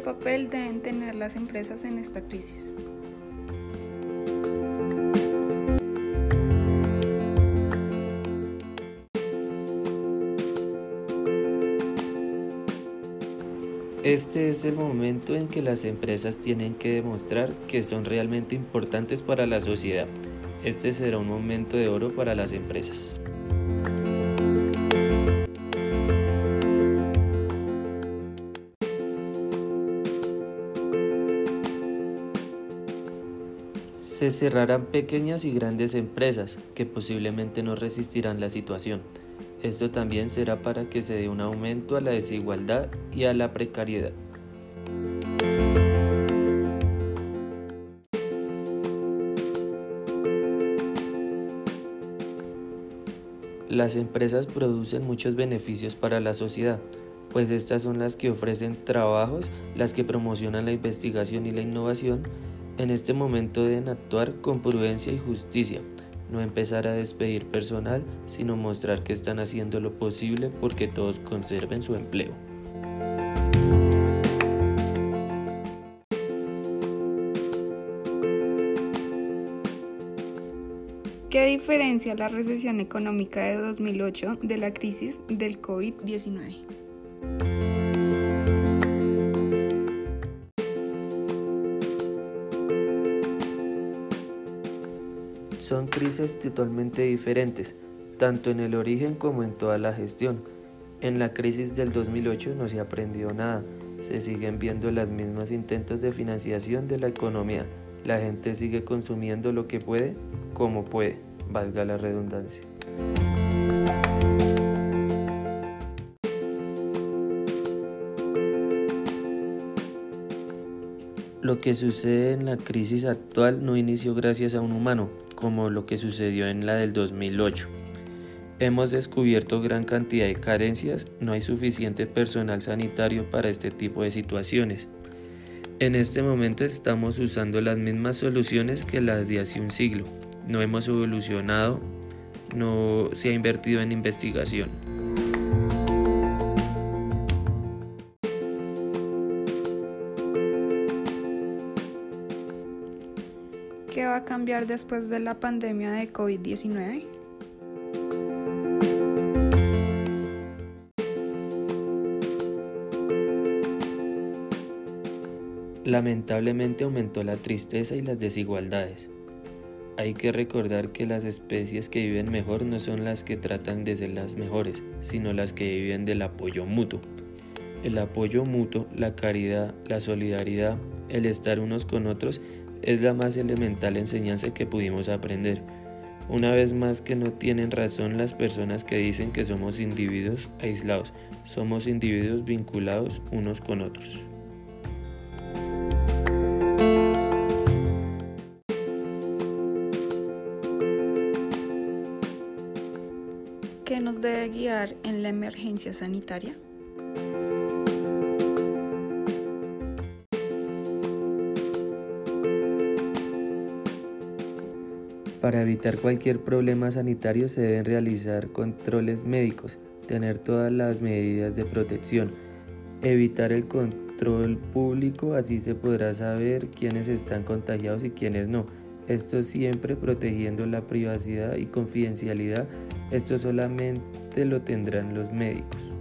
papel deben tener las empresas en esta crisis? Este es el momento en que las empresas tienen que demostrar que son realmente importantes para la sociedad. Este será un momento de oro para las empresas. Se cerrarán pequeñas y grandes empresas que posiblemente no resistirán la situación. Esto también será para que se dé un aumento a la desigualdad y a la precariedad. Las empresas producen muchos beneficios para la sociedad, pues estas son las que ofrecen trabajos, las que promocionan la investigación y la innovación. En este momento deben actuar con prudencia y justicia, no empezar a despedir personal, sino mostrar que están haciendo lo posible porque todos conserven su empleo. ¿Qué diferencia la recesión económica de 2008 de la crisis del COVID-19? Son crisis totalmente diferentes, tanto en el origen como en toda la gestión. En la crisis del 2008 no se aprendió nada, se siguen viendo los mismos intentos de financiación de la economía, la gente sigue consumiendo lo que puede, como puede, valga la redundancia. Lo que sucede en la crisis actual no inició gracias a un humano, como lo que sucedió en la del 2008. Hemos descubierto gran cantidad de carencias, no hay suficiente personal sanitario para este tipo de situaciones. En este momento estamos usando las mismas soluciones que las de hace un siglo. No hemos evolucionado, no se ha invertido en investigación. ¿Qué va a cambiar después de la pandemia de COVID-19? Lamentablemente aumentó la tristeza y las desigualdades. Hay que recordar que las especies que viven mejor no son las que tratan de ser las mejores, sino las que viven del apoyo mutuo. El apoyo mutuo, la caridad, la solidaridad, el estar unos con otros es la más elemental enseñanza que pudimos aprender. Una vez más que no tienen razón las personas que dicen que somos individuos aislados, somos individuos vinculados unos con otros. ¿Qué nos debe guiar en la emergencia sanitaria? Para evitar cualquier problema sanitario se deben realizar controles médicos, tener todas las medidas de protección, evitar el control público, así se podrá saber quiénes están contagiados y quiénes no. Esto siempre protegiendo la privacidad y confidencialidad, esto solamente lo tendrán los médicos.